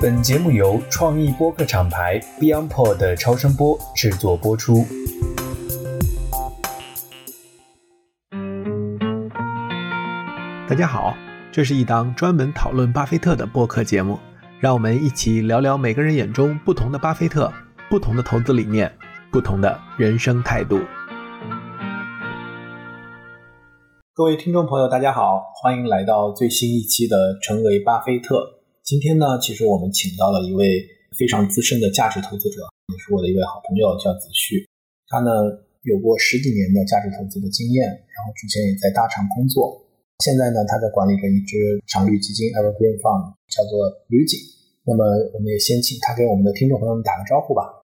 本节目由创意播客厂牌 BeyondPod 的超声波制作播出。大家好，这是一档专门讨论巴菲特的播客节目，让我们一起聊聊每个人眼中不同的巴菲特、不同的投资理念、不同的人生态度。各位听众朋友，大家好，欢迎来到最新一期的《成为巴菲特》。今天呢，其实我们请到了一位非常资深的价值投资者，也是我的一位好朋友，叫子旭。他呢有过十几年的价值投资的经验，然后之前也在大厂工作。现在呢，他在管理着一支常绿基金 Evergreen Fund，叫做吕景。那么，我们也先请他给我们的听众朋友们打个招呼吧。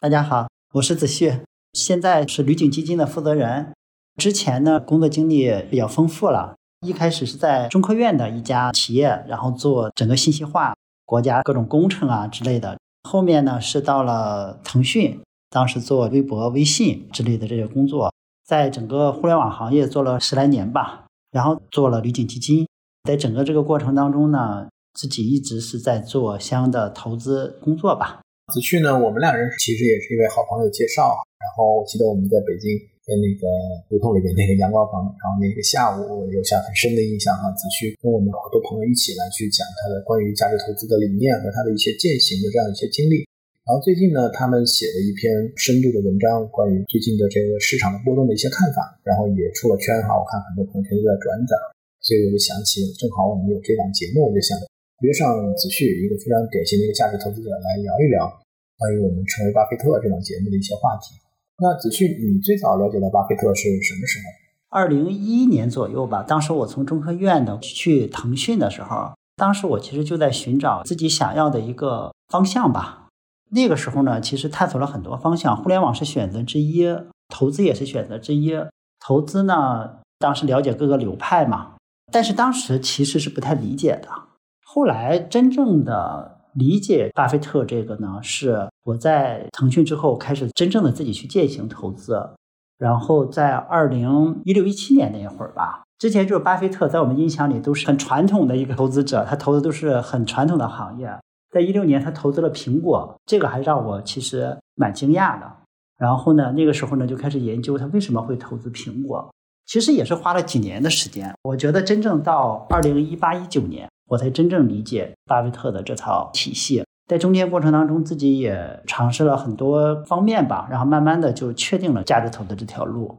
大家好，我是子旭，现在是吕景基金的负责人。之前呢，工作经历比较丰富了。一开始是在中科院的一家企业，然后做整个信息化、国家各种工程啊之类的。后面呢是到了腾讯，当时做微博、微信之类的这些工作，在整个互联网行业做了十来年吧。然后做了旅景基金，在整个这个过程当中呢，自己一直是在做相应的投资工作吧。子旭呢，我们俩人其实也是一位好朋友介绍。然后我记得我们在北京。在那个胡同里面那个阳光房，然后那个下午我留下很深的印象哈。子旭跟我们好多朋友一起来去讲他的关于价值投资的理念和他的一些践行的这样一些经历。然后最近呢，他们写了一篇深度的文章，关于最近的这个市场的波动的一些看法，然后也出了圈哈。我看很多朋友圈都在转载，所以我就想起，正好我们有这档节目，我就想约上子旭，一个非常典型的一个价值投资者来聊一聊关于我们成为巴菲特这档节目的一些话题。那子旭，你最早了解到巴菲特是什么时候？二零一一年左右吧。当时我从中科院的去腾讯的时候，当时我其实就在寻找自己想要的一个方向吧。那个时候呢，其实探索了很多方向，互联网是选择之一，投资也是选择之一。投资呢，当时了解各个流派嘛，但是当时其实是不太理解的。后来真正的。理解巴菲特这个呢，是我在腾讯之后开始真正的自己去践行投资，然后在二零一六一七年那一会儿吧，之前就是巴菲特在我们印象里都是很传统的一个投资者，他投的都是很传统的行业。在一六年他投资了苹果，这个还让我其实蛮惊讶的。然后呢，那个时候呢就开始研究他为什么会投资苹果，其实也是花了几年的时间。我觉得真正到二零一八一九年。我才真正理解巴菲特的这套体系，在中间过程当中，自己也尝试了很多方面吧，然后慢慢的就确定了价值投资这条路。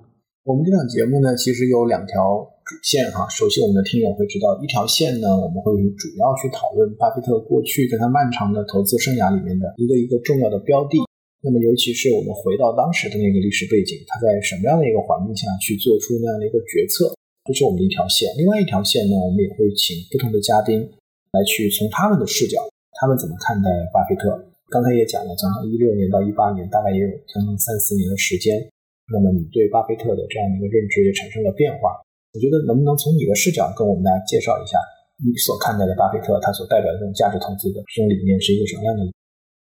我们这档节目呢，其实有两条主线哈。首先，我们的听友会知道，一条线呢，我们会主要去讨论巴菲特过去在他漫长的投资生涯里面的一个一个重要的标的。那么，尤其是我们回到当时的那个历史背景，他在什么样的一个环境下去做出那样的一个决策。这是我们的一条线，另外一条线呢，我们也会请不同的嘉宾来去从他们的视角，他们怎么看待巴菲特？刚才也讲了，从一六年到一八年，大概也有将近三四年的时间。那么你对巴菲特的这样的一个认知也产生了变化。我觉得能不能从你的视角跟我们大家介绍一下你所看待的巴菲特，他所代表的这种价值投资的这种理念是一个什么样的？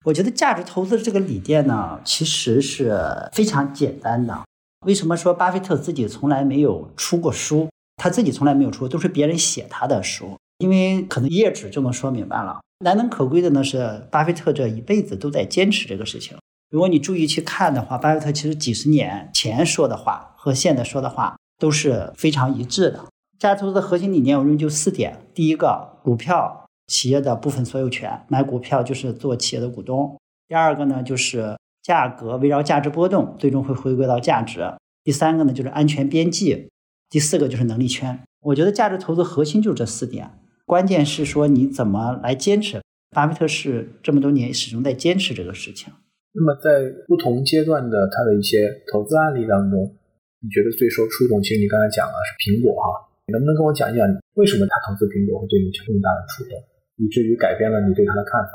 我觉得价值投资这个理念呢，其实是非常简单的。为什么说巴菲特自己从来没有出过书？他自己从来没有出，都是别人写他的书，因为可能一页纸就能说明白了。难能可贵的呢是，巴菲特这一辈子都在坚持这个事情。如果你注意去看的话，巴菲特其实几十年前说的话和现在说的话都是非常一致的。价值投资的核心理念，我认为就四点：第一个，股票企业的部分所有权，买股票就是做企业的股东；第二个呢，就是价格围绕价值波动，最终会回归到价值；第三个呢，就是安全边际。第四个就是能力圈，我觉得价值投资核心就是这四点，关键是说你怎么来坚持。巴菲特是这么多年始终在坚持这个事情。那么在不同阶段的他的一些投资案例当中，你觉得最受触动？其实你刚才讲了是苹果哈，能不能跟我讲一讲为什么他投资苹果会对你这么大的触动，以至于改变了你对他的看法？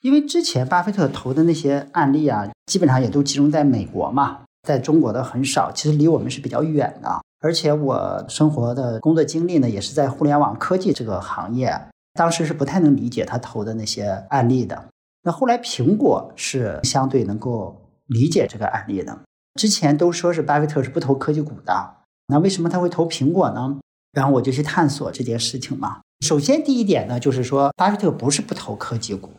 因为之前巴菲特投的那些案例啊，基本上也都集中在美国嘛，在中国的很少，其实离我们是比较远的。而且我生活的工作经历呢，也是在互联网科技这个行业，当时是不太能理解他投的那些案例的。那后来苹果是相对能够理解这个案例的。之前都说是巴菲特是不投科技股的，那为什么他会投苹果呢？然后我就去探索这件事情嘛。首先第一点呢，就是说巴菲特不是不投科技股，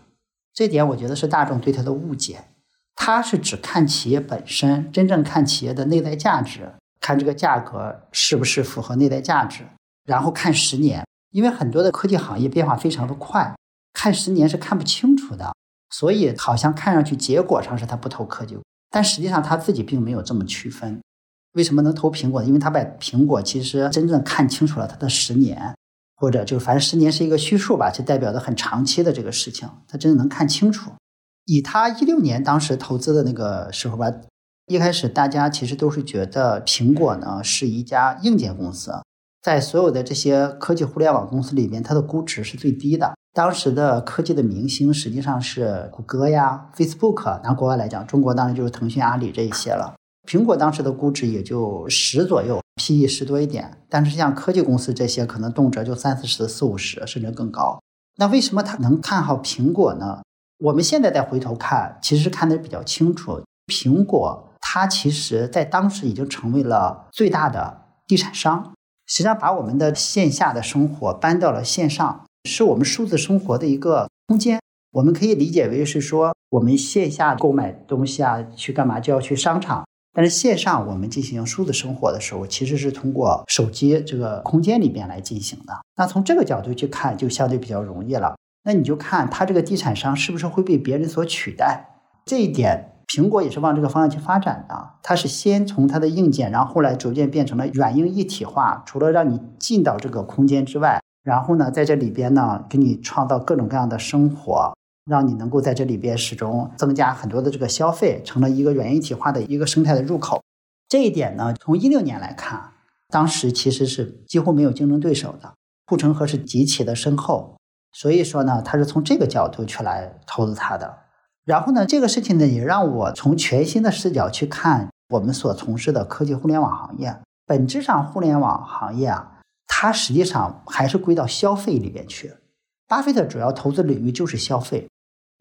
这点我觉得是大众对他的误解。他是只看企业本身，真正看企业的内在价值，看这个价格是不是符合内在价值，然后看十年，因为很多的科技行业变化非常的快，看十年是看不清楚的。所以好像看上去结果上是他不投科技，但实际上他自己并没有这么区分。为什么能投苹果？因为他把苹果其实真正看清楚了它的十年，或者就反正十年是一个虚数吧，就代表着很长期的这个事情，他真的能看清楚。以他一六年当时投资的那个时候吧，一开始大家其实都是觉得苹果呢是一家硬件公司，在所有的这些科技互联网公司里面，它的估值是最低的。当时的科技的明星实际上是谷歌呀、Facebook，拿国外来讲，中国当然就是腾讯、阿里这一些了。苹果当时的估值也就十左右，PE 十多一点。但是像科技公司这些，可能动辄就三四十、四五十，甚至更高。那为什么他能看好苹果呢？我们现在再回头看，其实看得比较清楚。苹果它其实在当时已经成为了最大的地产商，实际上把我们的线下的生活搬到了线上。是我们数字生活的一个空间，我们可以理解为是说，我们线下购买东西啊，去干嘛就要去商场，但是线上我们进行数字生活的时候，其实是通过手机这个空间里边来进行的。那从这个角度去看，就相对比较容易了。那你就看它这个地产商是不是会被别人所取代？这一点，苹果也是往这个方向去发展的。它是先从它的硬件，然后后来逐渐变成了软硬一体化，除了让你进到这个空间之外。然后呢，在这里边呢，给你创造各种各样的生活，让你能够在这里边始终增加很多的这个消费，成了一个软一体化的一个生态的入口。这一点呢，从一六年来看，当时其实是几乎没有竞争对手的，护城河是极其的深厚。所以说呢，他是从这个角度去来投资它的。然后呢，这个事情呢，也让我从全新的视角去看我们所从事的科技互联网行业。本质上，互联网行业啊。它实际上还是归到消费里边去。巴菲特主要投资领域就是消费，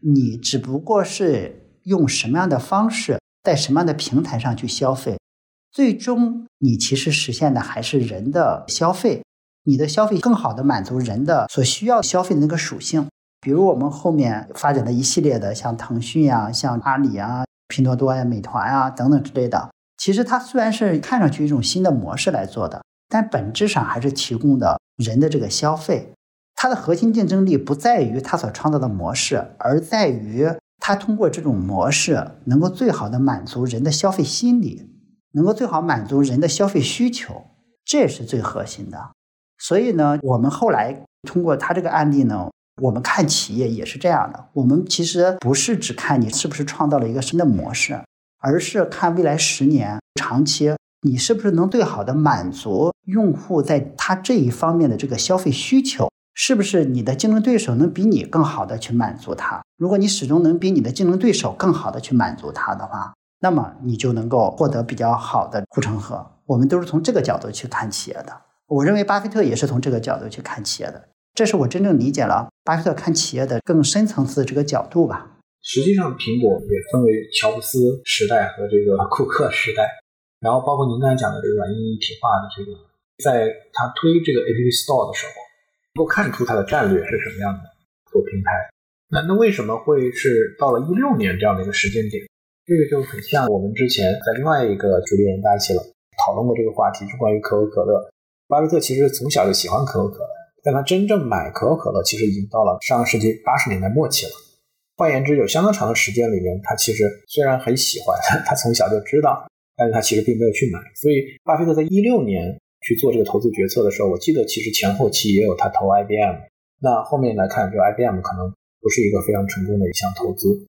你只不过是用什么样的方式，在什么样的平台上去消费，最终你其实实现的还是人的消费。你的消费更好的满足人的所需要消费的那个属性。比如我们后面发展的一系列的，像腾讯呀、像阿里啊、拼多多呀、美团啊等等之类的，其实它虽然是看上去一种新的模式来做的。但本质上还是提供的人的这个消费，它的核心竞争力不在于它所创造的模式，而在于它通过这种模式能够最好的满足人的消费心理，能够最好满足人的消费需求，这是最核心的。所以呢，我们后来通过他这个案例呢，我们看企业也是这样的。我们其实不是只看你是不是创造了一个新的模式，而是看未来十年长期。你是不是能最好的满足用户在他这一方面的这个消费需求？是不是你的竞争对手能比你更好的去满足他？如果你始终能比你的竞争对手更好的去满足他的话，那么你就能够获得比较好的护城河。我们都是从这个角度去看企业的。我认为巴菲特也是从这个角度去看企业的。这是我真正理解了巴菲特看企业的更深层次的这个角度吧。实际上，苹果也分为乔布斯时代和这个库克时代。然后包括您刚才讲的这个软硬一体化的这个，在他推这个 App Store 的时候，能够看出它的战略是什么样的做平台。那那为什么会是到了一六年这样的一个时间点？这个就很像我们之前在另外一个主持人搭起了讨论过这个话题，是关于可口可乐。巴菲特其实从小就喜欢可口可乐，但他真正买可口可乐其实已经到了上个世纪八十年代末期了。换言之，有相当长的时间里面，他其实虽然很喜欢，他从小就知道。但是他其实并没有去买，所以巴菲特在一六年去做这个投资决策的时候，我记得其实前后期也有他投 IBM。那后面来看，就 IBM 可能不是一个非常成功的一项投资。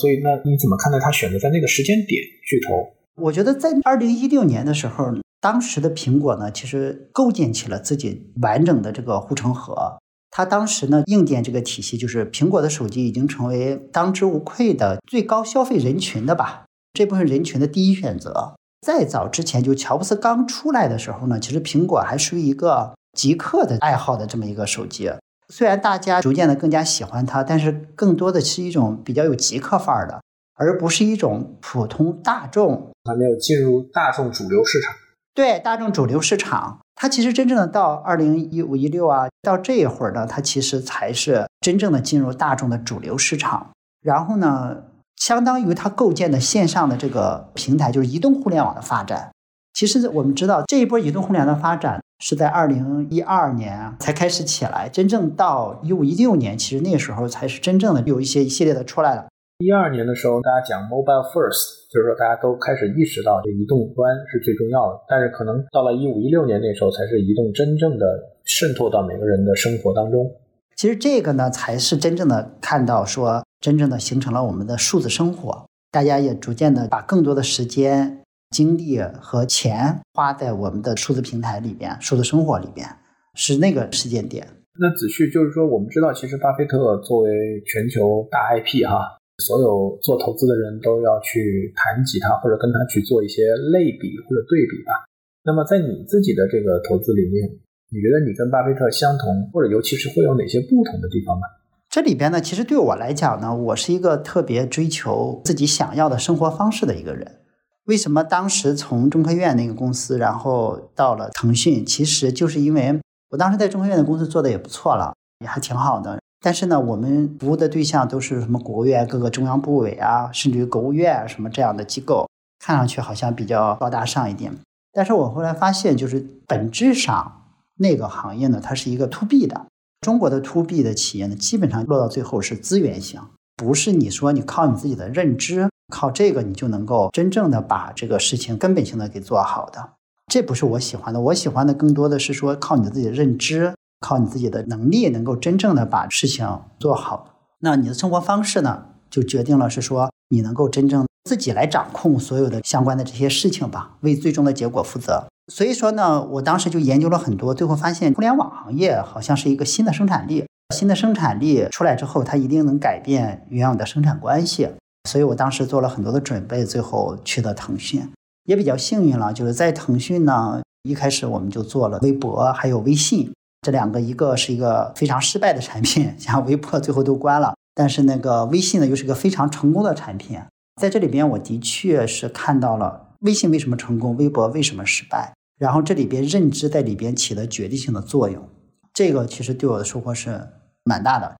所以，那你怎么看待他选择在那个时间点去投？我觉得在二零一六年的时候，当时的苹果呢，其实构建起了自己完整的这个护城河。它当时呢，硬件这个体系就是苹果的手机已经成为当之无愧的最高消费人群的吧。这部分人群的第一选择，再早之前就乔布斯刚出来的时候呢，其实苹果还属于一个极客的爱好的这么一个手机。虽然大家逐渐的更加喜欢它，但是更多的是一种比较有极客范儿的，而不是一种普通大众。还没有进入大众主流市场。对大众主流市场，它其实真正的到二零一五一六啊，到这一会儿呢，它其实才是真正的进入大众的主流市场。然后呢，相当于它构建的线上的这个平台，就是移动互联网的发展。其实我们知道，这一波移动互联的发展是在二零一二年才开始起来，真正到一五一六年，其实那时候才是真正的有一些一系列的出来了。一二年的时候，大家讲 mobile first，就是说大家都开始意识到这移动端是最重要的。但是可能到了一五一六年那时候，才是移动真正的渗透到每个人的生活当中。其实这个呢，才是真正的看到说，真正的形成了我们的数字生活。大家也逐渐的把更多的时间、精力和钱花在我们的数字平台里边、数字生活里边，是那个时间点。那子旭就是说，我们知道，其实巴菲特作为全球大 IP 哈。所有做投资的人都要去谈及他，或者跟他去做一些类比或者对比吧。那么在你自己的这个投资里面，你觉得你跟巴菲特相同，或者尤其是会有哪些不同的地方呢？这里边呢，其实对我来讲呢，我是一个特别追求自己想要的生活方式的一个人。为什么当时从中科院那个公司，然后到了腾讯，其实就是因为我当时在中科院的公司做的也不错了，也还挺好的。但是呢，我们服务的对象都是什么国务院各个中央部委啊，甚至于国务院什么这样的机构，看上去好像比较高大上一点。但是我后来发现，就是本质上那个行业呢，它是一个 to B 的。中国的 to B 的企业呢，基本上落到最后是资源型，不是你说你靠你自己的认知，靠这个你就能够真正的把这个事情根本性的给做好的。这不是我喜欢的，我喜欢的更多的是说靠你自己的认知。靠你自己的能力，能够真正的把事情做好。那你的生活方式呢，就决定了是说你能够真正自己来掌控所有的相关的这些事情吧，为最终的结果负责。所以说呢，我当时就研究了很多，最后发现互联网行业好像是一个新的生产力，新的生产力出来之后，它一定能改变原有的生产关系。所以我当时做了很多的准备，最后去了腾讯，也比较幸运了，就是在腾讯呢，一开始我们就做了微博，还有微信。这两个，一个是一个非常失败的产品，像微博最后都关了。但是那个微信呢，又是个非常成功的产品。在这里边，我的确是看到了微信为什么成功，微博为什么失败。然后这里边认知在里边起了决定性的作用。这个其实对我的收获是蛮大的。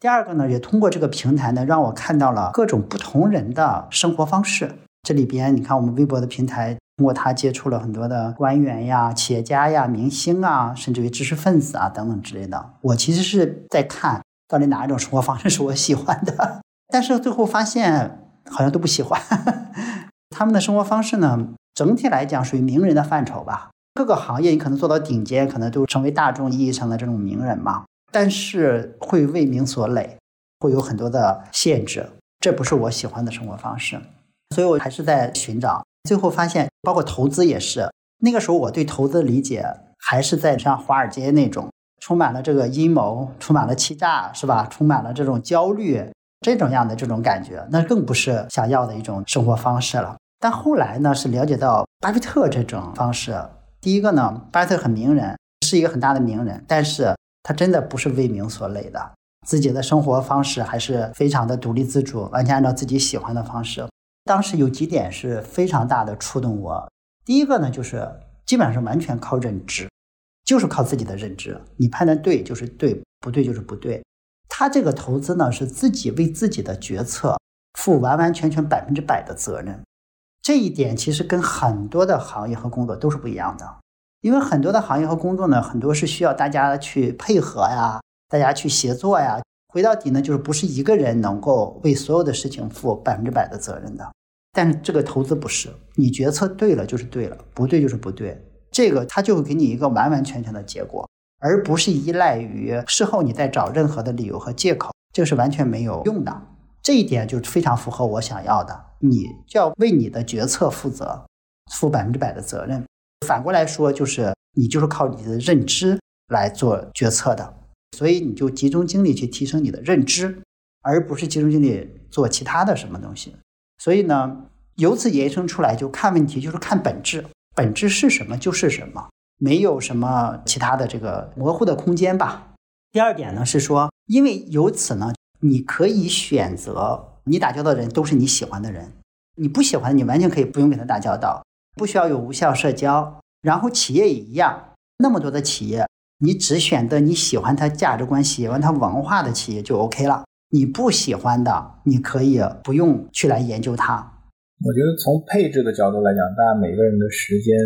第二个呢，也通过这个平台呢，让我看到了各种不同人的生活方式。这里边你看，我们微博的平台。通过他接触了很多的官员呀、企业家呀、明星啊，甚至于知识分子啊等等之类的。我其实是在看 到底哪一种生活方式是我喜欢的，但是最后发现好像都不喜欢。他们的生活方式呢，整体来讲属于名人的范畴吧。各个行业你可能做到顶尖，可能都成为大众意义上的这种名人嘛。但是会为名所累，会有很多的限制，这不是我喜欢的生活方式。所以我还是在寻找。最后发现，包括投资也是。那个时候，我对投资的理解还是在像华尔街那种，充满了这个阴谋，充满了欺诈，是吧？充满了这种焦虑，这种样的这种感觉，那更不是想要的一种生活方式了。但后来呢，是了解到巴菲特这种方式。第一个呢，巴菲特很名人，是一个很大的名人，但是他真的不是为名所累的，自己的生活方式还是非常的独立自主，完全按照自己喜欢的方式。当时有几点是非常大的触动我。第一个呢，就是基本上是完全靠认知，就是靠自己的认知，你判断对就是对，不对就是不对。他这个投资呢，是自己为自己的决策负完完全全百分之百的责任。这一点其实跟很多的行业和工作都是不一样的，因为很多的行业和工作呢，很多是需要大家去配合呀，大家去协作呀。回到底呢，就是不是一个人能够为所有的事情负百分之百的责任的。但是这个投资不是，你决策对了就是对了，不对就是不对。这个他就会给你一个完完全全的结果，而不是依赖于事后你再找任何的理由和借口，这个是完全没有用的。这一点就非常符合我想要的，你就要为你的决策负责，负百分之百的责任。反过来说，就是你就是靠你的认知来做决策的，所以你就集中精力去提升你的认知，而不是集中精力做其他的什么东西。所以呢，由此延伸出来，就看问题就是看本质，本质是什么就是什么，没有什么其他的这个模糊的空间吧。第二点呢是说，因为由此呢，你可以选择你打交道的人都是你喜欢的人，你不喜欢你完全可以不用跟他打交道，不需要有无效社交。然后企业也一样，那么多的企业，你只选择你喜欢它价值观、喜欢它文化的企业就 OK 了。你不喜欢的，你可以不用去来研究它。我觉得从配置的角度来讲，大家每个人的时间，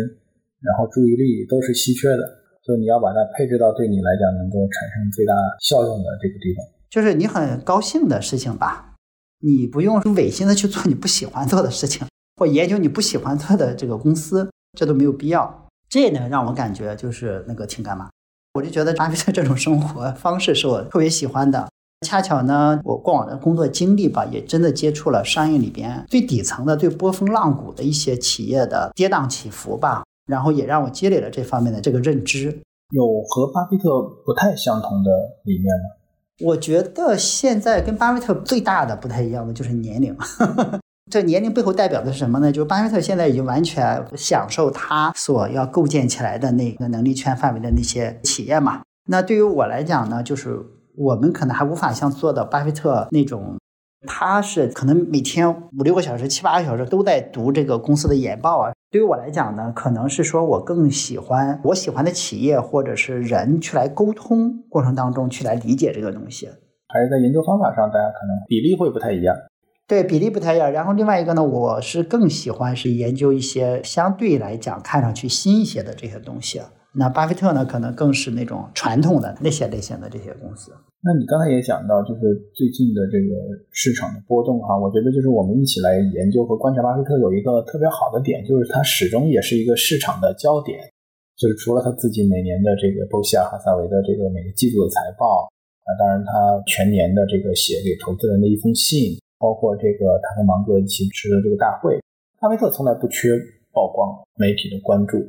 然后注意力都是稀缺的，所以你要把它配置到对你来讲能够产生最大效用的这个地方。就是你很高兴的事情吧，你不用违心的去做你不喜欢做的事情，或研究你不喜欢做的这个公司，这都没有必要。这呢，让我感觉就是那个挺干嘛？我就觉得巴菲特这种生活方式是我特别喜欢的。恰巧呢，我过往的工作经历吧，也真的接触了商业里边最底层的、最波峰浪谷的一些企业的跌宕起伏吧，然后也让我积累了这方面的这个认知。有和巴菲特不太相同的理念吗？我觉得现在跟巴菲特最大的不太一样的就是年龄。这年龄背后代表的是什么呢？就是巴菲特现在已经完全享受他所要构建起来的那个能力圈范围的那些企业嘛。那对于我来讲呢，就是我们可能还无法像做到巴菲特那种，他是可能每天五六个小时、七八个小时都在读这个公司的研报啊。对于我来讲呢，可能是说我更喜欢我喜欢的企业或者是人去来沟通过程当中去来理解这个东西，还是在研究方法上，大家可能比例会不太一样。对比例不太一样，然后另外一个呢，我是更喜欢是研究一些相对来讲看上去新一些的这些东西。那巴菲特呢，可能更是那种传统的那些类型的这些公司。那你刚才也讲到，就是最近的这个市场的波动哈，我觉得就是我们一起来研究和观察巴菲特有一个特别好的点，就是他始终也是一个市场的焦点。就是除了他自己每年的这个波西尔哈萨维的这个每个季度的财报，啊，当然他全年的这个写给投资人的一封信。包括这个他和芒格一起持的这个大会，巴菲特从来不缺曝光、媒体的关注，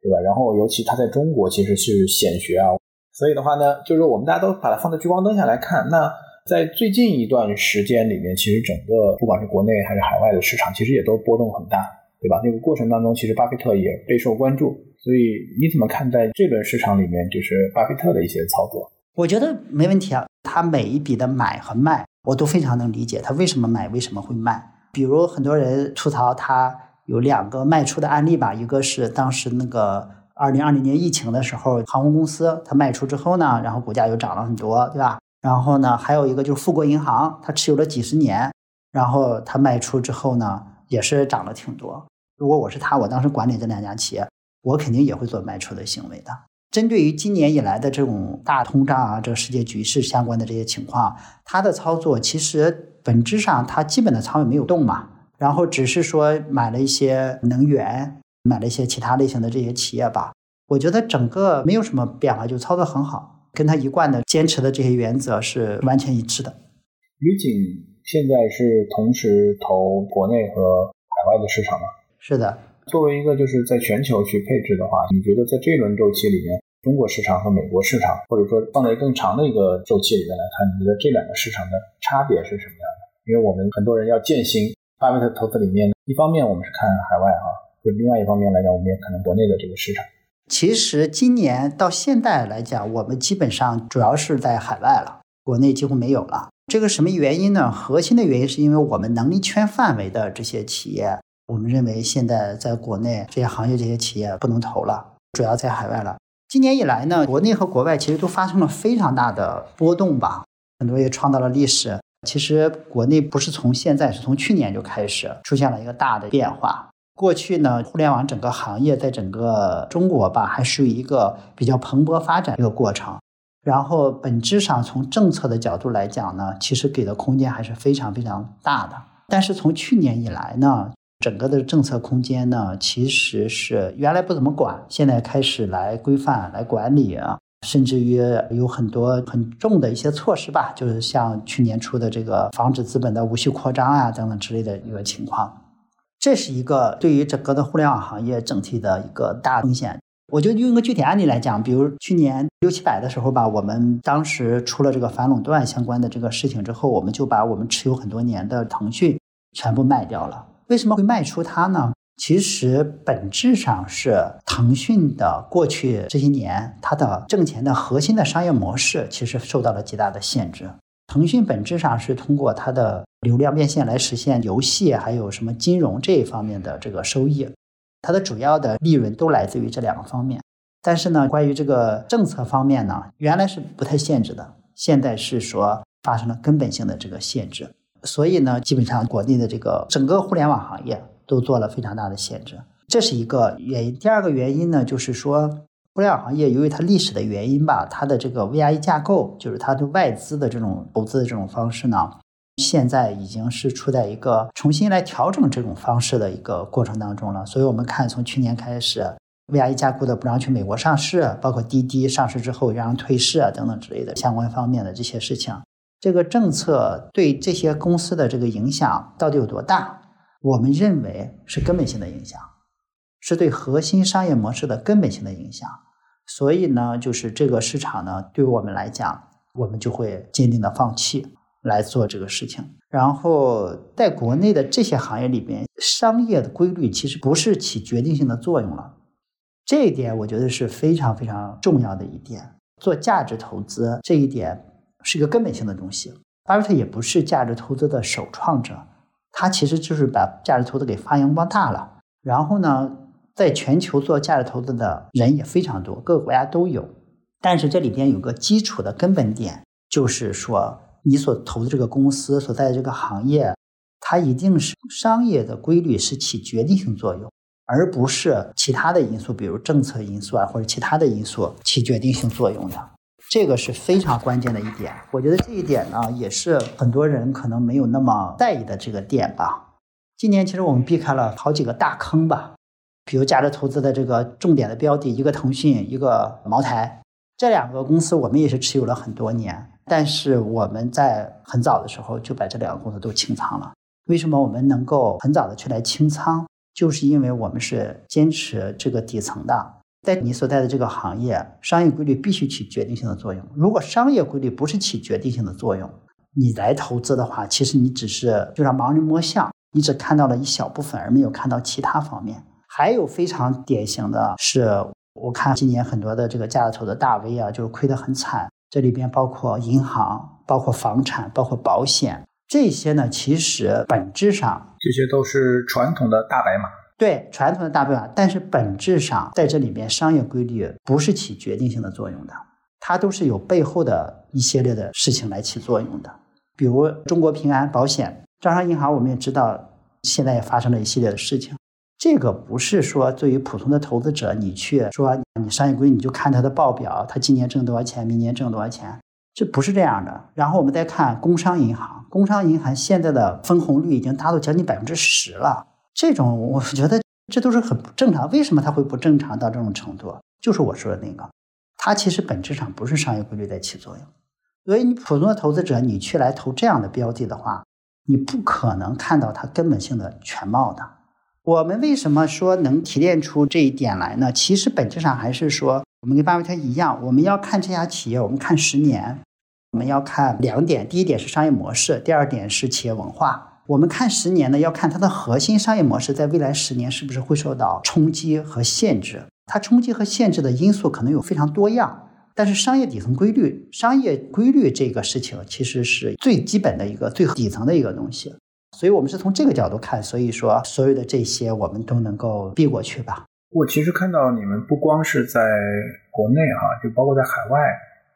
对吧？然后尤其他在中国其实是显学啊，所以的话呢，就是我们大家都把它放在聚光灯下来看。那在最近一段时间里面，其实整个不管是国内还是海外的市场，其实也都波动很大，对吧？那个过程当中，其实巴菲特也备受关注。所以你怎么看待这轮市场里面就是巴菲特的一些操作？我觉得没问题啊，他每一笔的买和卖。我都非常能理解他为什么买，为什么会卖。比如很多人吐槽他有两个卖出的案例吧，一个是当时那个二零二零年疫情的时候，航空公司它卖出之后呢，然后股价又涨了很多，对吧？然后呢，还有一个就是富国银行，它持有了几十年，然后它卖出之后呢，也是涨了挺多。如果我是他，我当时管理这两家企业，我肯定也会做卖出的行为的。针对于今年以来的这种大通胀啊，这个世界局势相关的这些情况，它的操作其实本质上它基本的仓位没有动嘛，然后只是说买了一些能源，买了一些其他类型的这些企业吧。我觉得整个没有什么变化，就操作很好，跟他一贯的坚持的这些原则是完全一致的。于景现在是同时投国内和海外的市场吗？是的。作为一个就是在全球去配置的话，你觉得在这轮周期里面？中国市场和美国市场，或者说放在更长的一个周期里面来看，你觉得这两个市场的差别是什么样的？因为我们很多人要践行巴菲特投资理念，一方面我们是看海外哈，就另外一方面来讲，我们也可能国内的这个市场。其实今年到现在来讲，我们基本上主要是在海外了，国内几乎没有了。这个什么原因呢？核心的原因是因为我们能力圈范围的这些企业，我们认为现在在国内这些行业这些企业不能投了，主要在海外了。今年以来呢，国内和国外其实都发生了非常大的波动吧，很多也创造了历史。其实国内不是从现在，是从去年就开始出现了一个大的变化。过去呢，互联网整个行业在整个中国吧，还属于一个比较蓬勃发展的一个过程。然后本质上从政策的角度来讲呢，其实给的空间还是非常非常大的。但是从去年以来呢，整个的政策空间呢，其实是原来不怎么管，现在开始来规范、来管理啊，甚至于有很多很重的一些措施吧，就是像去年出的这个防止资本的无序扩张啊等等之类的一个情况。这是一个对于整个的互联网行业整体的一个大风险。我就用一个具体案例来讲，比如去年六七百的时候吧，我们当时出了这个反垄断相关的这个事情之后，我们就把我们持有很多年的腾讯全部卖掉了。为什么会卖出它呢？其实本质上是腾讯的过去这些年，它的挣钱的核心的商业模式其实受到了极大的限制。腾讯本质上是通过它的流量变现来实现游戏，还有什么金融这一方面的这个收益，它的主要的利润都来自于这两个方面。但是呢，关于这个政策方面呢，原来是不太限制的，现在是说发生了根本性的这个限制，所以呢，基本上国内的这个整个互联网行业都做了非常大的限制，这是一个原因。第二个原因呢，就是说互联网行业由于它历史的原因吧，它的这个 VIE 架构，就是它的外资的这种投资的这种方式呢。现在已经是处在一个重新来调整这种方式的一个过程当中了，所以我们看从去年开始，VIE 架构的不让去美国上市，包括滴滴上市之后让退市啊等等之类的相关方面的这些事情，这个政策对这些公司的这个影响到底有多大？我们认为是根本性的影响，是对核心商业模式的根本性的影响。所以呢，就是这个市场呢，对我们来讲，我们就会坚定的放弃。来做这个事情，然后在国内的这些行业里边，商业的规律其实不是起决定性的作用了。这一点我觉得是非常非常重要的一点。做价值投资这一点是一个根本性的东西。巴菲特也不是价值投资的首创者，他其实就是把价值投资给发扬光大了。然后呢，在全球做价值投资的人也非常多，各个国家都有。但是这里边有个基础的根本点，就是说。你所投的这个公司所在的这个行业，它一定是商业的规律是起决定性作用，而不是其他的因素，比如政策因素啊或者其他的因素起决定性作用的。这个是非常关键的一点。我觉得这一点呢，也是很多人可能没有那么在意的这个点吧。今年其实我们避开了好几个大坑吧，比如价值投资的这个重点的标的，一个腾讯，一个茅台，这两个公司我们也是持有了很多年。但是我们在很早的时候就把这两个公司都清仓了。为什么我们能够很早的去来清仓？就是因为我们是坚持这个底层的，在你所在的这个行业，商业规律必须起决定性的作用。如果商业规律不是起决定性的作用，你来投资的话，其实你只是就像盲人摸象，你只看到了一小部分，而没有看到其他方面。还有非常典型的是，我看今年很多的这个价值投的大 V 啊，就是亏得很惨。这里边包括银行、包括房产、包括保险，这些呢，其实本质上这些都是传统的大白马。对，传统的大白马，但是本质上在这里面，商业规律不是起决定性的作用的，它都是有背后的一系列的事情来起作用的。比如中国平安保险、招商银行，我们也知道，现在也发生了一系列的事情。这个不是说对于普通的投资者，你去说你商业规律，你就看它的报表，它今年挣多少钱，明年挣多少钱，这不是这样的。然后我们再看工商银行，工商银行现在的分红率已经达到将近百分之十了，这种我觉得这都是很不正常。为什么它会不正常到这种程度？就是我说的那个，它其实本质上不是商业规律在起作用。所以你普通的投资者，你去来投这样的标的的话，你不可能看到它根本性的全貌的。我们为什么说能提炼出这一点来呢？其实本质上还是说，我们跟巴菲特一样，我们要看这家企业，我们看十年，我们要看两点：第一点是商业模式，第二点是企业文化。我们看十年呢，要看它的核心商业模式在未来十年是不是会受到冲击和限制。它冲击和限制的因素可能有非常多样，但是商业底层规律、商业规律这个事情其实是最基本的一个最底层的一个东西。所以我们是从这个角度看，所以说所有的这些我们都能够避过去吧。我其实看到你们不光是在国内哈，就包括在海外，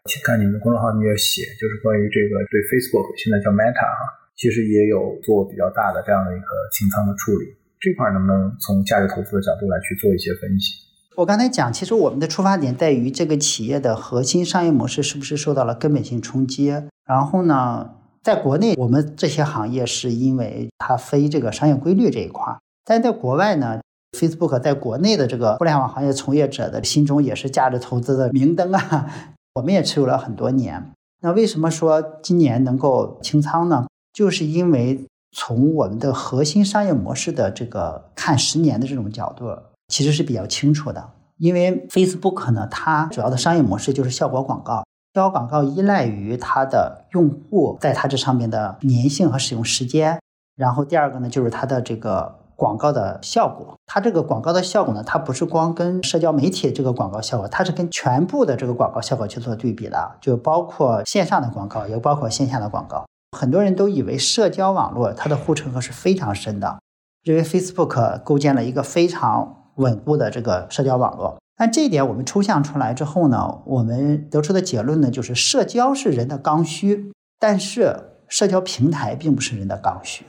去看你们的公众号，你也写，就是关于这个对 Facebook 现在叫 Meta 哈，其实也有做比较大的这样的一个清仓的处理。这块能不能从价值投资的角度来去做一些分析？我刚才讲，其实我们的出发点在于这个企业的核心商业模式是不是受到了根本性冲击，然后呢？在国内，我们这些行业是因为它非这个商业规律这一块；但在国外呢，Facebook 在国内的这个互联网行业从业者的心中也是价值投资的明灯啊。我们也持有了很多年。那为什么说今年能够清仓呢？就是因为从我们的核心商业模式的这个看十年的这种角度，其实是比较清楚的。因为 Facebook 呢，它主要的商业模式就是效果广告。效果广告依赖于它的用户在它这上面的粘性和使用时间，然后第二个呢就是它的这个广告的效果。它这个广告的效果呢，它不是光跟社交媒体这个广告效果，它是跟全部的这个广告效果去做对比的，就包括线上的广告，也包括线下的广告。很多人都以为社交网络它的护城河是非常深的，认为 Facebook 构建了一个非常稳固的这个社交网络。但这一点我们抽象出来之后呢，我们得出的结论呢，就是社交是人的刚需，但是社交平台并不是人的刚需。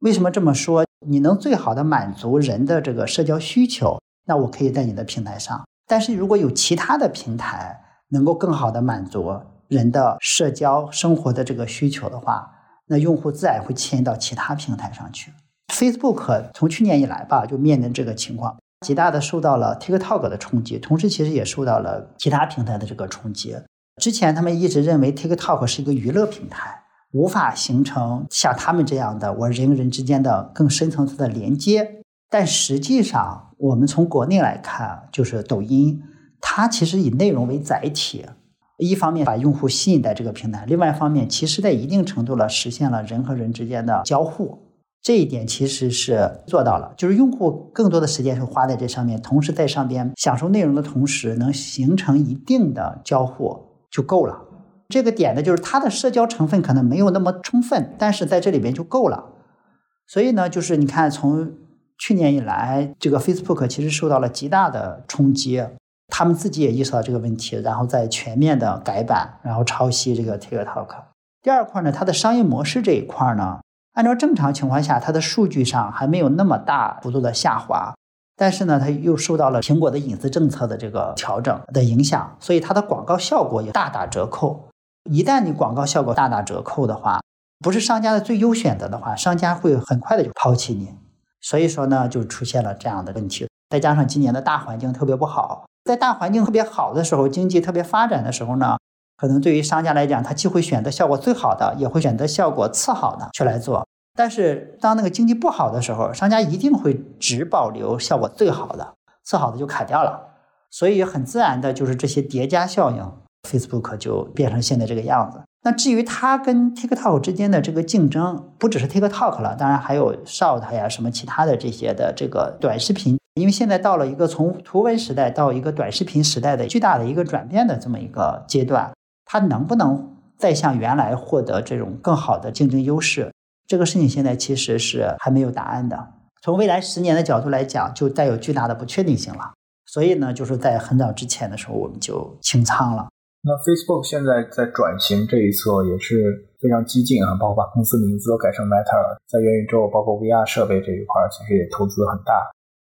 为什么这么说？你能最好的满足人的这个社交需求，那我可以在你的平台上。但是如果有其他的平台能够更好的满足人的社交生活的这个需求的话，那用户自然会迁移到其他平台上去。Facebook 从去年以来吧，就面临这个情况，极大的受到了 TikTok 的冲击，同时其实也受到了其他平台的这个冲击。之前他们一直认为 TikTok 是一个娱乐平台。无法形成像他们这样的我人与人之间的更深层次的连接，但实际上，我们从国内来看，就是抖音，它其实以内容为载体，一方面把用户吸引在这个平台，另外一方面，其实在一定程度了实现了人和人之间的交互，这一点其实是做到了，就是用户更多的时间是花在这上面，同时在上边享受内容的同时，能形成一定的交互就够了。这个点呢，就是它的社交成分可能没有那么充分，但是在这里边就够了。所以呢，就是你看，从去年以来，这个 Facebook 其实受到了极大的冲击，他们自己也意识到这个问题，然后在全面的改版，然后抄袭这个 TikTok。第二块呢，它的商业模式这一块呢，按照正常情况下，它的数据上还没有那么大幅度的下滑，但是呢，它又受到了苹果的隐私政策的这个调整的影响，所以它的广告效果也大打折扣。一旦你广告效果大打折扣的话，不是商家的最优选择的话，商家会很快的就抛弃你。所以说呢，就出现了这样的问题。再加上今年的大环境特别不好，在大环境特别好的时候，经济特别发展的时候呢，可能对于商家来讲，他既会选择效果最好的，也会选择效果次好的去来做。但是当那个经济不好的时候，商家一定会只保留效果最好的，次好的就砍掉了。所以很自然的就是这些叠加效应。Facebook 就变成现在这个样子。那至于它跟 TikTok 之间的这个竞争，不只是 TikTok 了，当然还有 Short 呀，什么其他的这些的这个短视频。因为现在到了一个从图文时代到一个短视频时代的巨大的一个转变的这么一个阶段，它能不能再像原来获得这种更好的竞争优势？这个事情现在其实是还没有答案的。从未来十年的角度来讲，就带有巨大的不确定性了。所以呢，就是在很早之前的时候，我们就清仓了。那 Facebook 现在在转型这一侧也是非常激进啊，包括把公司名字都改成 Meta，在元宇宙包括 VR 设备这一块，其实也投资很大。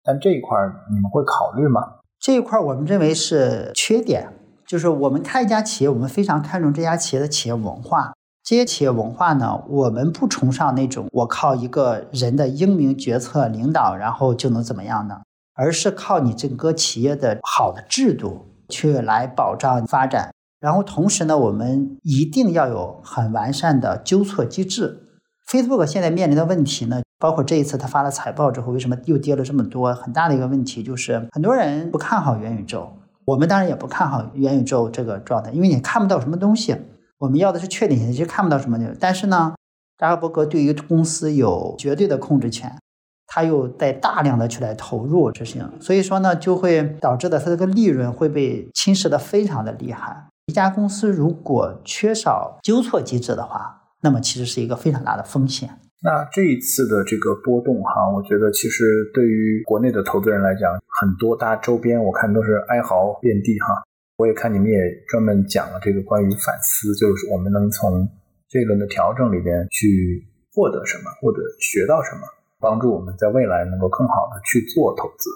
但这一块你们会考虑吗？这一块我们认为是缺点，就是我们看一家企业，我们非常看重这家企业的企业文化。这些企业文化呢，我们不崇尚那种我靠一个人的英明决策领导，然后就能怎么样呢？而是靠你整个企业的好的制度去来保障发展。然后同时呢，我们一定要有很完善的纠错机制。Facebook 现在面临的问题呢，包括这一次他发了财报之后，为什么又跌了这么多？很大的一个问题就是很多人不看好元宇宙，我们当然也不看好元宇宙这个状态，因为你看不到什么东西。我们要的是确定性，其实看不到什么。但是呢，扎克伯格对于公司有绝对的控制权，他又在大量的去来投入执行，所以说呢，就会导致的他这个利润会被侵蚀的非常的厉害。一家公司如果缺少纠错机制的话，那么其实是一个非常大的风险。那这一次的这个波动哈，我觉得其实对于国内的投资人来讲，很多大家周边我看都是哀嚎遍地哈。我也看你们也专门讲了这个关于反思，就是我们能从这一轮的调整里边去获得什么，或者学到什么，帮助我们在未来能够更好的去做投资。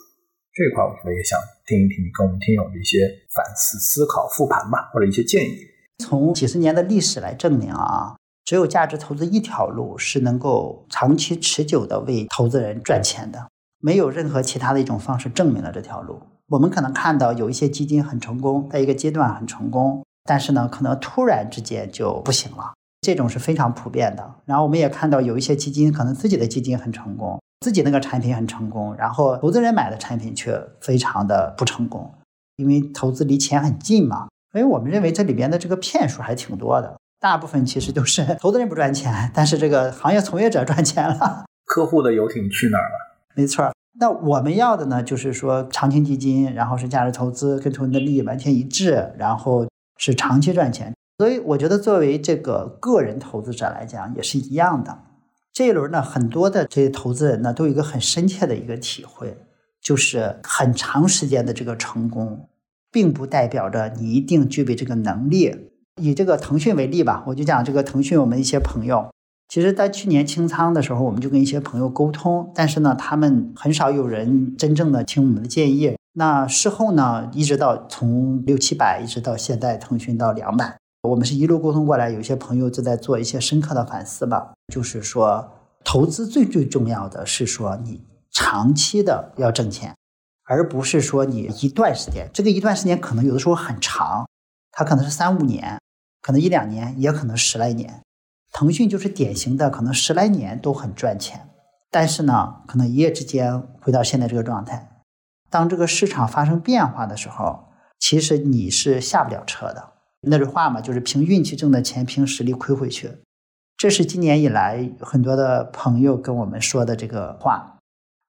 这块我觉得也想听一听你跟我们听友的一些反思、思考、复盘吧，或者一些建议。从几十年的历史来证明啊，只有价值投资一条路是能够长期持久的为投资人赚钱的，没有任何其他的一种方式证明了这条路。我们可能看到有一些基金很成功，在一个阶段很成功，但是呢，可能突然之间就不行了，这种是非常普遍的。然后我们也看到有一些基金可能自己的基金很成功。自己那个产品很成功，然后投资人买的产品却非常的不成功，因为投资离钱很近嘛。所以我们认为这里边的这个骗术还挺多的，大部分其实都是投资人不赚钱，但是这个行业从业者赚钱了。客户的游艇去哪儿了？没错。那我们要的呢，就是说长青基金，然后是价值投资，跟投资人的利益完全一致，然后是长期赚钱。所以我觉得作为这个个人投资者来讲，也是一样的。这一轮呢，很多的这些投资人呢，都有一个很深切的一个体会，就是很长时间的这个成功，并不代表着你一定具备这个能力。以这个腾讯为例吧，我就讲这个腾讯，我们一些朋友，其实，在去年清仓的时候，我们就跟一些朋友沟通，但是呢，他们很少有人真正的听我们的建议。那事后呢，一直到从六七百，一直到现在腾讯到两百，我们是一路沟通过来，有些朋友就在做一些深刻的反思吧，就是说，投资最最重要的是说你长期的要挣钱，而不是说你一段时间，这个一段时间可能有的时候很长，它可能是三五年。可能一两年，也可能十来年。腾讯就是典型的，可能十来年都很赚钱，但是呢，可能一夜之间回到现在这个状态。当这个市场发生变化的时候，其实你是下不了车的。那句话嘛，就是凭运气挣的钱，凭实力亏回去。这是今年以来很多的朋友跟我们说的这个话。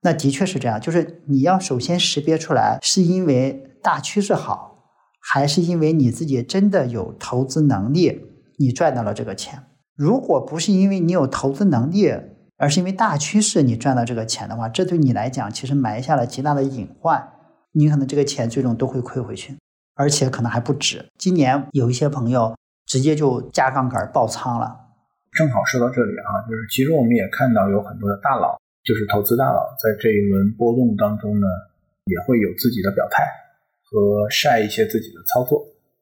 那的确是这样，就是你要首先识别出来，是因为大趋势好。还是因为你自己真的有投资能力，你赚到了这个钱。如果不是因为你有投资能力，而是因为大趋势你赚到这个钱的话，这对你来讲其实埋下了极大的隐患。你可能这个钱最终都会亏回去，而且可能还不止。今年有一些朋友直接就加杠杆爆仓了。正好说到这里啊，就是其实我们也看到有很多的大佬，就是投资大佬，在这一轮波动当中呢，也会有自己的表态。和晒一些自己的操作，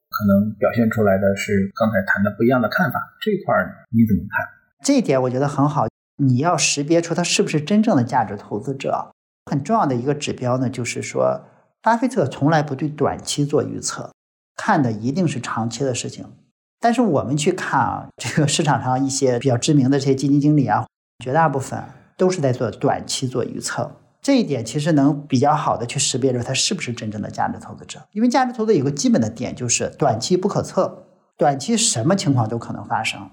可能表现出来的是刚才谈的不一样的看法。这块儿你怎么看？这一点我觉得很好。你要识别出他是不是真正的价值投资者，很重要的一个指标呢，就是说，巴菲特从来不对短期做预测，看的一定是长期的事情。但是我们去看啊，这个市场上一些比较知名的这些基金经理啊，绝大部分都是在做短期做预测。这一点其实能比较好的去识别出他是不是真正的价值投资者，因为价值投资有个基本的点就是短期不可测，短期什么情况都可能发生。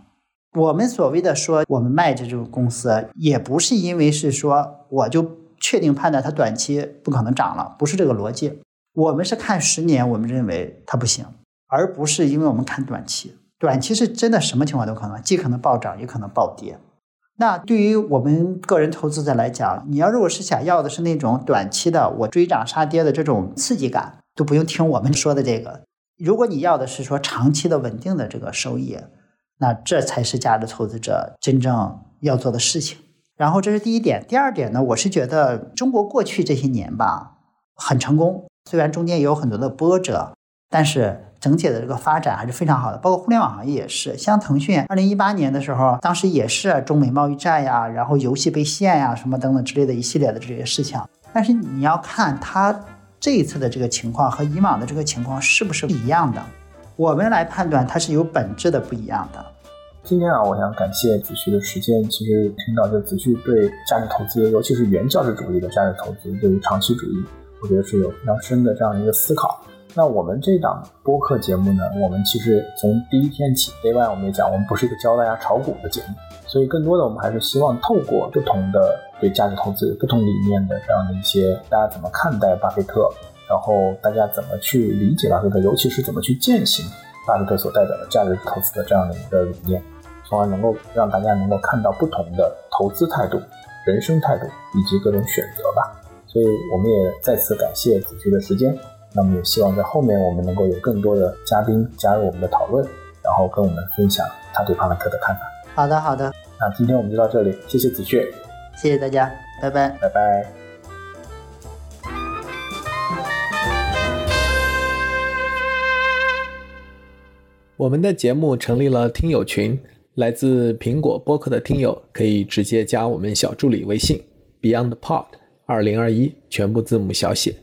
我们所谓的说我们卖这种公司，也不是因为是说我就确定判断它短期不可能涨了，不是这个逻辑。我们是看十年，我们认为它不行，而不是因为我们看短期。短期是真的什么情况都可能，既可能暴涨，也可能暴跌。那对于我们个人投资者来讲，你要如果是想要的是那种短期的我追涨杀跌的这种刺激感，都不用听我们说的这个。如果你要的是说长期的稳定的这个收益，那这才是价值投资者真正要做的事情。然后这是第一点，第二点呢，我是觉得中国过去这些年吧很成功，虽然中间也有很多的波折，但是。整体的这个发展还是非常好的，包括互联网行业也是。像腾讯，二零一八年的时候，当时也是中美贸易战呀，然后游戏被限呀，什么等等之类的一系列的这些事情。但是你要看它这一次的这个情况和以往的这个情况是不是一样的，我们来判断它是有本质的不一样的。今天啊，我想感谢子旭的时间。其实听到这子旭对价值投资，尤其是原教旨主义的价值投资，对于长期主义，我觉得是有非常深的这样一个思考。那我们这档播客节目呢，我们其实从第一天起，Day One 我们也讲，我们不是一个教大家炒股的节目，所以更多的我们还是希望透过不同的对价值投资、不同理念的这样的一些，大家怎么看待巴菲特，然后大家怎么去理解巴菲特，尤其是怎么去践行巴菲特所代表的价值投资的这样的一个理念，从而能够让大家能够看到不同的投资态度、人生态度以及各种选择吧。所以我们也再次感谢子旭的时间。那么也希望在后面我们能够有更多的嘉宾加入我们的讨论，然后跟我们分享他对帕兰克的看法。好的，好的。那今天我们就到这里，谢谢子雀，谢谢大家，拜拜，拜拜。我们的节目成立了听友群，来自苹果播客的听友可以直接加我们小助理微信 BeyondPod 二零二一，全部字母小写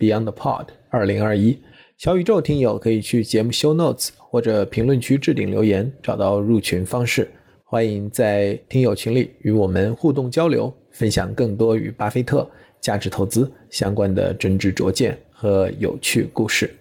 Beyond the Pod。二零二一小宇宙听友可以去节目 show notes 或者评论区置顶留言，找到入群方式。欢迎在听友群里与我们互动交流，分享更多与巴菲特价值投资相关的真知灼见和有趣故事。